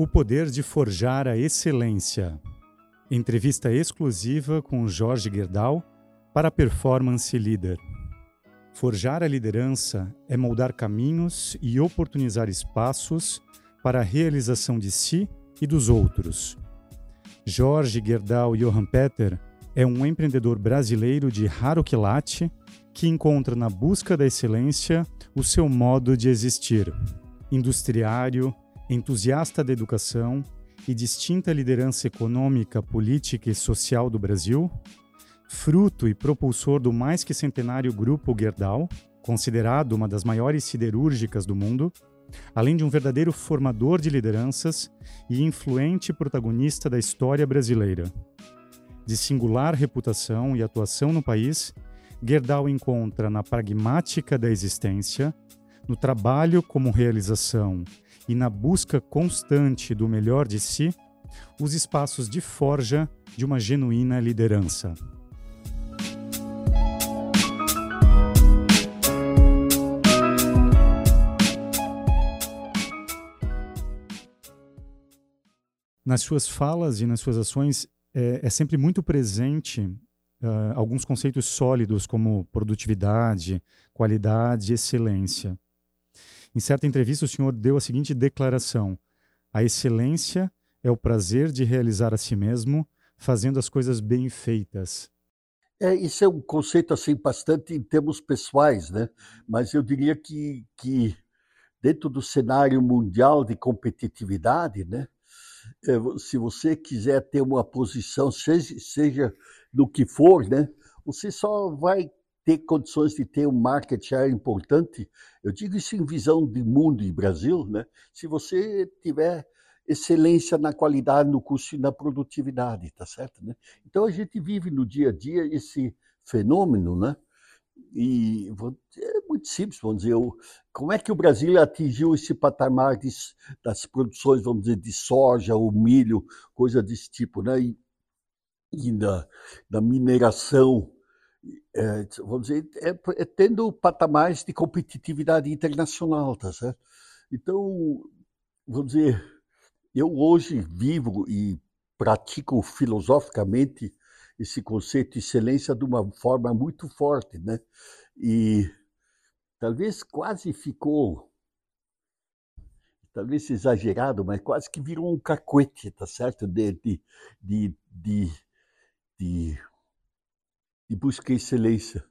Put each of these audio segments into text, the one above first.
O poder de forjar a excelência. Entrevista exclusiva com Jorge Gerdau para Performance Leader. Forjar a liderança é moldar caminhos e oportunizar espaços para a realização de si e dos outros. Jorge Gerdau Johan Peter é um empreendedor brasileiro de raro quilate que encontra na busca da excelência o seu modo de existir. Industriário, entusiasta da educação e distinta liderança econômica, política e social do Brasil, fruto e propulsor do mais que centenário Grupo Gerdau, considerado uma das maiores siderúrgicas do mundo, além de um verdadeiro formador de lideranças e influente protagonista da história brasileira. De singular reputação e atuação no país, Gerdau encontra na pragmática da existência, no trabalho como realização e na busca constante do melhor de si, os espaços de forja de uma genuína liderança. Nas suas falas e nas suas ações, é, é sempre muito presente uh, alguns conceitos sólidos como produtividade, qualidade excelência. Em certa entrevista, o senhor deu a seguinte declaração: A excelência é o prazer de realizar a si mesmo, fazendo as coisas bem feitas. É, isso é um conceito assim bastante em termos pessoais, né? Mas eu diria que, que dentro do cenário mundial de competitividade, né? É, se você quiser ter uma posição, seja, seja no que for, né? Você só vai ter condições de ter um market share importante. Eu digo isso em visão de mundo e Brasil, né? Se você tiver excelência na qualidade, no custo e na produtividade, tá certo, né? Então a gente vive no dia a dia esse fenômeno, né? E é muito simples, vamos dizer, como é que o Brasil atingiu esse patamar de, das produções, vamos dizer, de soja ou milho, coisa desse tipo, né? E, e da, mineração, é, vamos dizer, é, é, tendo patamares de competitividade internacional, tá certo? Então, vamos dizer, eu hoje vivo e pratico filosoficamente esse conceito de excelência de uma forma muito forte, né? E talvez quase ficou, talvez exagerado, mas quase que virou um cacuete, tá certo? De, de, de, de, de busca excelência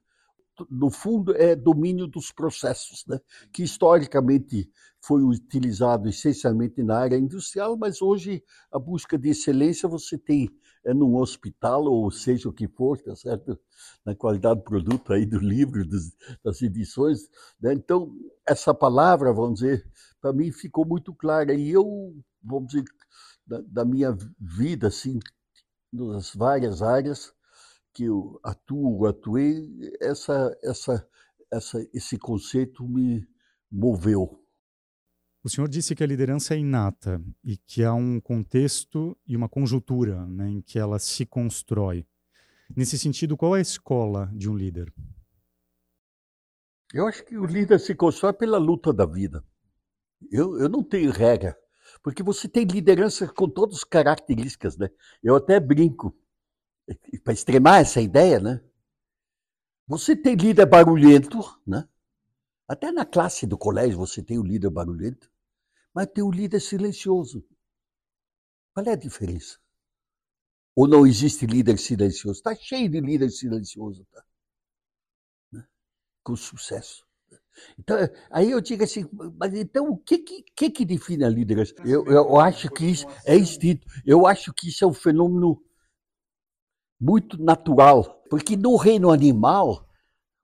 no fundo, é domínio dos processos, né? que historicamente foi utilizado essencialmente na área industrial, mas hoje a busca de excelência você tem é num hospital, ou seja o que for, tá certo? Na qualidade do produto aí do livro, dos, das edições. Né? Então, essa palavra, vamos dizer, para mim ficou muito clara. E eu, vamos dizer, da, da minha vida, assim, nas várias áreas, que eu atuo, atuei, essa, essa, essa, esse conceito me moveu. O senhor disse que a liderança é inata e que há um contexto e uma conjuntura né, em que ela se constrói. Nesse sentido, qual é a escola de um líder? Eu acho que o líder se constrói pela luta da vida. Eu, eu não tenho regra, porque você tem liderança com todas as características, né? Eu até brinco para extremar essa ideia, né? Você tem líder barulhento, né? Até na classe do colégio você tem o líder barulhento, mas tem o líder silencioso. Qual é a diferença? Ou não existe líder silencioso? Está cheio de líder silencioso, tá? Né? Com sucesso. Então, aí eu digo assim, mas então o que que, que define a liderança? Eu, eu acho que isso é instinto. Eu acho que isso é um fenômeno muito natural, porque no reino animal,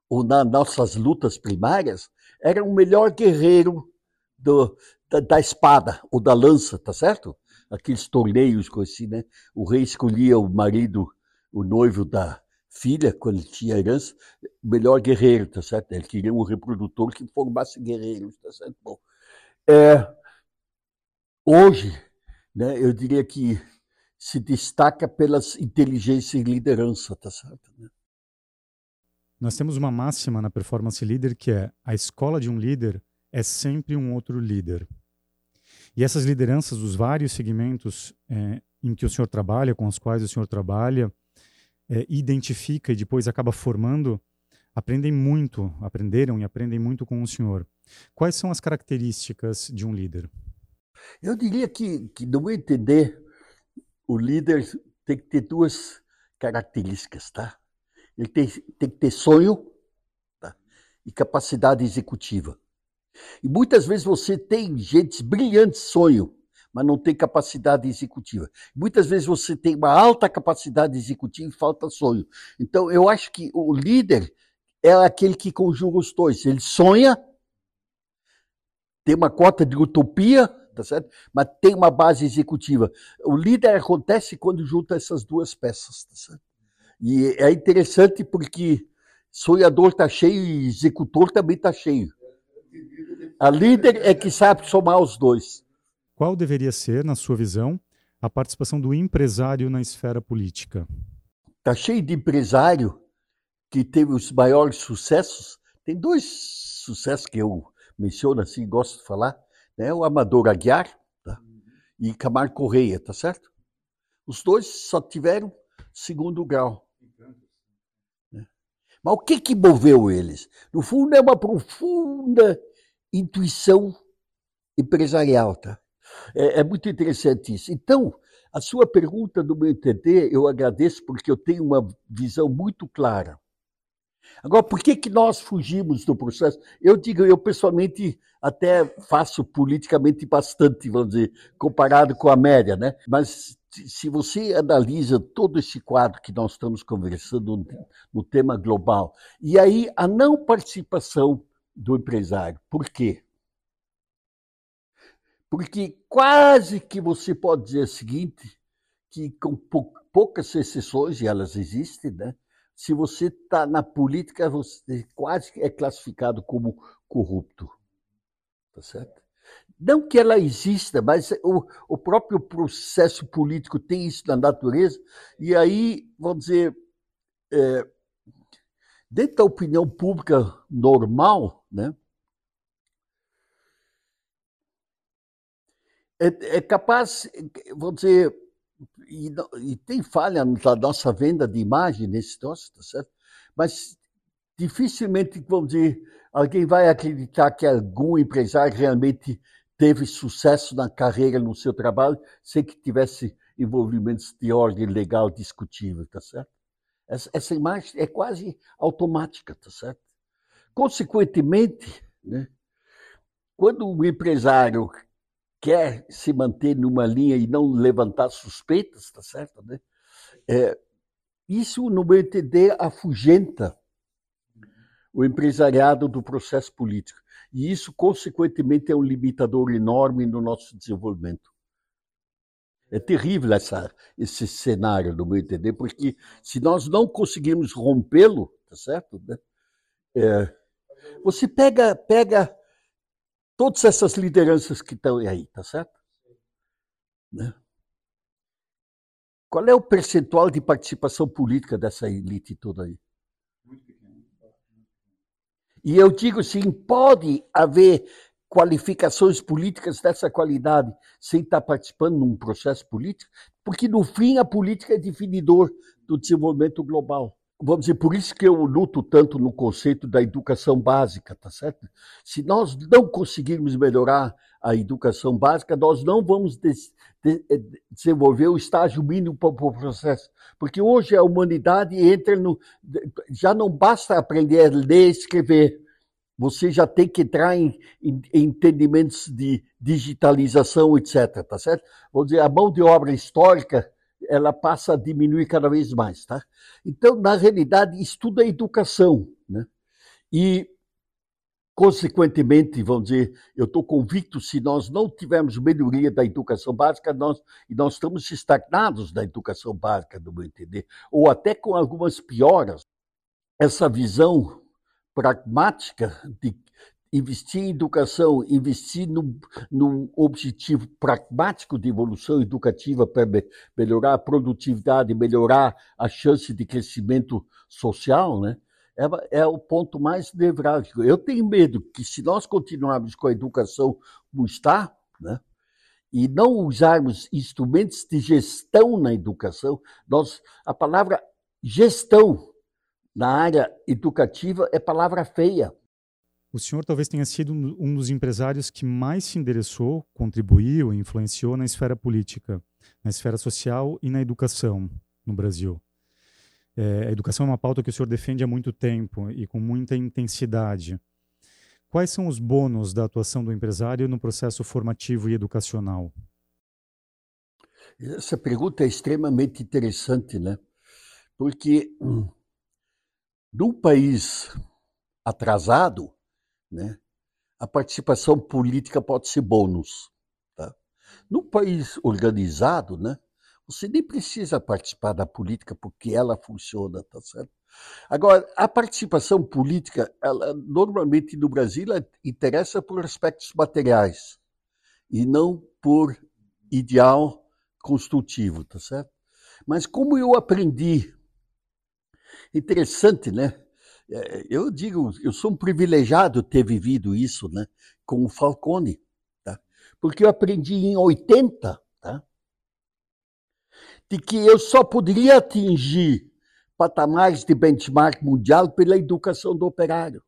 ou nas nossas lutas primárias, era o melhor guerreiro do, da, da, espada ou da lança, tá certo? Aqueles torneios assim, né? O rei escolhia o marido, o noivo da filha, quando tinha herança, o melhor guerreiro, tá certo? Ele queria um reprodutor que formasse guerreiros, tá certo? Bom, é, hoje, né, eu diria que se destaca pelas inteligência e liderança, tá certo? Né? Nós temos uma máxima na performance leader que é a escola de um líder é sempre um outro líder. E essas lideranças dos vários segmentos é, em que o senhor trabalha, com os quais o senhor trabalha, é, identifica e depois acaba formando, aprendem muito, aprenderam e aprendem muito com o senhor. Quais são as características de um líder? Eu diria que, que no meu entender, o líder tem que ter duas características, tá? Ele tem, tem que ter sonho tá? e capacidade executiva. E muitas vezes você tem gente brilhante sonho, mas não tem capacidade executiva. Muitas vezes você tem uma alta capacidade executiva e falta sonho. Então, eu acho que o líder é aquele que conjuga os dois. Ele sonha, tem uma cota de utopia, tá certo? Mas tem uma base executiva. O líder acontece quando junta essas duas peças, tá certo? E é interessante porque sonhador está cheio e executor também está cheio. A líder é que sabe somar os dois. Qual deveria ser, na sua visão, a participação do empresário na esfera política? Está cheio de empresário que teve os maiores sucessos. Tem dois sucessos que eu menciono assim, gosto de falar. Né? O Amador Aguiar tá? e Camargo Correia, tá certo? Os dois só tiveram segundo grau. Né? Mas o que, que moveu eles? No fundo, é uma profunda intuição empresarial, tá? É, é, muito interessante isso. Então, a sua pergunta, do meu entender, eu agradeço porque eu tenho uma visão muito clara. Agora, por que, que nós fugimos do processo? Eu digo, eu pessoalmente até faço politicamente bastante, vamos dizer, comparado com a média, né? Mas se você analisa todo esse quadro que nós estamos conversando no tema global, e aí a não participação do empresário. Por quê? Porque quase que você pode dizer o seguinte, que com poucas exceções, e elas existem, né? Se você está na política, você quase é classificado como corrupto. Tá certo? Não que ela exista, mas o, o próprio processo político tem isso na natureza, e aí, vamos dizer, é, dentro da opinião pública normal, né, é, é capaz, vamos dizer, e, e, tem falha na nossa venda de imagem nesse troço, tá certo? Mas dificilmente, vamos dizer, alguém vai acreditar que algum empresário realmente teve sucesso na carreira, no seu trabalho, sem que tivesse envolvimentos de ordem legal discutível, tá certo? Essa, essa imagem é quase automática, tá certo? Consequentemente, né, quando o empresário quer se manter numa linha e não levantar suspeitas, tá certo? Né? É, isso, no meu entender, afugenta o empresariado do processo político. E isso, consequentemente, é um limitador enorme no nosso desenvolvimento. É terrível essa, esse cenário, no meu entender, porque se nós não conseguirmos rompê-lo, tá certo? Né? É, você pega, pega todas essas lideranças que estão aí, tá certo? Né? Qual é o percentual de participação política dessa elite toda aí? E eu digo assim, pode haver qualificações políticas dessa qualidade sem estar participando num processo político, porque no fim a política é definidor do desenvolvimento global vamos dizer, por isso que eu luto tanto no conceito da educação básica, tá certo? Se nós não conseguirmos melhorar a educação básica, nós não vamos de, eh, desenvolver o estágio mínimo para o processo. Porque hoje a humanidade entra no. Já não basta aprender a ler e escrever. Você já tem que entrar em, em, em entendimentos de digitalização, etc. Tá certo? Vamos dizer, a mão de obra histórica ela passa a diminuir cada vez mais, tá? Então, na realidade, tudo é educação, né? E, consequentemente, vamos dizer, eu estou convicto, se nós não tivermos melhoria da educação básica, nós, nós estamos estagnados na educação básica, do meu entender, ou até com algumas pioras, essa visão pragmática de investir em educação, investir num, num objetivo pragmático de evolução educativa para me, melhorar a produtividade, melhorar a chance de crescimento social, né? É, é o ponto mais nevrálgico. Eu tenho medo que se nós continuarmos com a educação como está, né? e não usarmos instrumentos de gestão na educação, nós, a palavra gestão na área educativa é palavra feia. O senhor talvez tenha sido um dos empresários que mais se endereçou, contribuiu e influenciou na esfera política, na esfera social e na educação no Brasil. É, a educação é uma pauta que o senhor defende há muito tempo e com muita intensidade. Quais são os bônus da atuação do empresário no processo formativo e educacional? Essa pergunta é extremamente interessante, né? Porque hum, num país atrasado, né, a participação política pode ser bônus. Tá? Num país organizado, né, você nem precisa participar da política porque ela funciona, tá certo? Agora, a participação política, ela, normalmente no Brasil, ela interessa por aspectos materiais e não por ideal construtivo, tá certo? Mas como eu aprendi, interessante, né? É, eu digo, eu sou um privilegiado ter vivido isso, né? Com o Falcone, tá? Porque eu aprendi em 80, tá? De que eu só poderia atingir patamares de benchmark mundial pela educação do operário.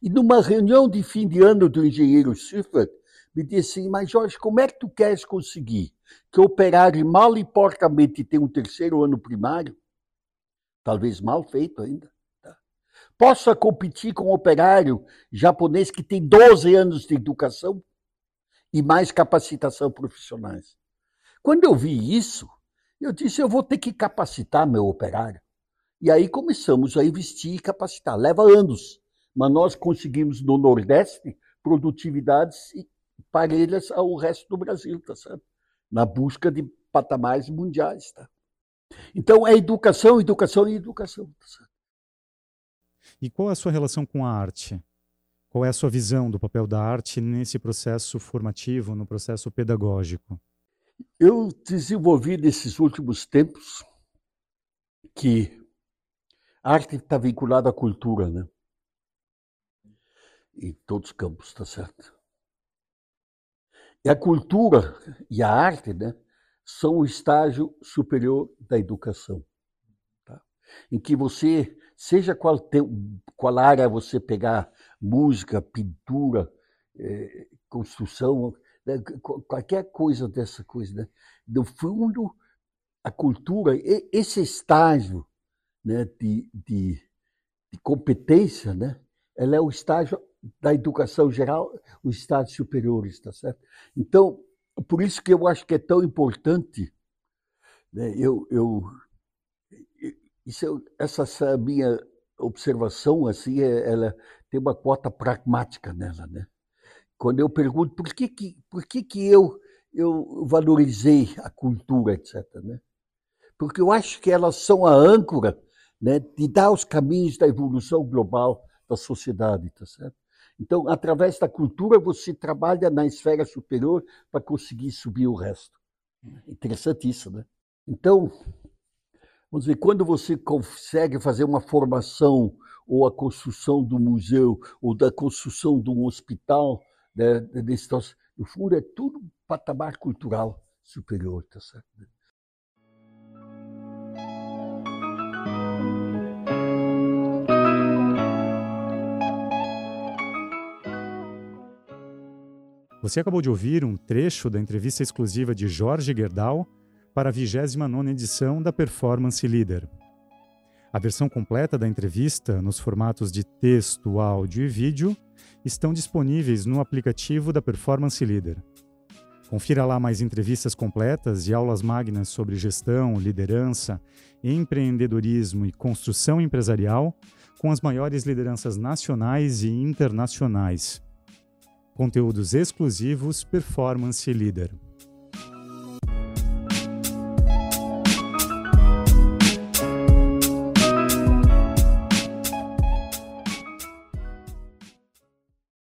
E numa reunião de fim de ano do engenheiro Schiffer, me disse assim, mas Jorge, como é que tu queres conseguir que o operário mal e porcamente tenha um terceiro ano primário, talvez mal feito ainda? Possa competir com o operário japonês que tem 12 anos de educação e mais capacitação profissionais? Quando eu vi isso, eu disse, eu vou ter que capacitar meu operário. E aí começamos a investir e capacitar. Leva anos, mas nós conseguimos no Nordeste produtividades parelhas ao resto do Brasil, tá certo? Na busca de patamares mundiais, tá? Então é educação, educação e educação, tá certo? E qual é a sua relação com a arte? Qual é a sua visão do papel da arte nesse processo formativo, no processo pedagógico? Eu desenvolvi nesses últimos tempos que a arte está vinculada à cultura, né? Em todos os campos, tá certo? E a cultura e a arte, né, são o estágio superior da educação, tá? Em que você, seja qual, te, qual área você pegar, música, pintura, eh, construção, né, qualquer coisa dessa coisa. Né? No fundo, a cultura, esse estágio né, de, de, de competência, né, ela é o estágio da educação geral, os estágios superiores, tá certo? Então, por isso que eu acho que é tão importante, né, eu, eu, isso, essa, essa minha observação, assim, é, ela tem uma cota pragmática nela, né? quando eu pergunto por que, que, por que, que eu, eu valorizei a cultura, etc. Né? Porque eu acho que elas são a âncora né, de dar os caminhos da evolução global da sociedade, tá certo? Então, através da cultura, você trabalha na esfera superior para conseguir subir o resto. Interessante isso, né? Então, vamos ver, quando você consegue fazer uma formação ou a construção do museu ou da construção de um hospital, né, desse. No fundo, é tudo patamar cultural superior, tá certo? Você acabou de ouvir um trecho da entrevista exclusiva de Jorge Gerdau para a 29ª edição da Performance Leader. A versão completa da entrevista, nos formatos de texto, áudio e vídeo, estão disponíveis no aplicativo da Performance Leader. Confira lá mais entrevistas completas e aulas magnas sobre gestão, liderança, empreendedorismo e construção empresarial com as maiores lideranças nacionais e internacionais. Conteúdos exclusivos Performance Leader.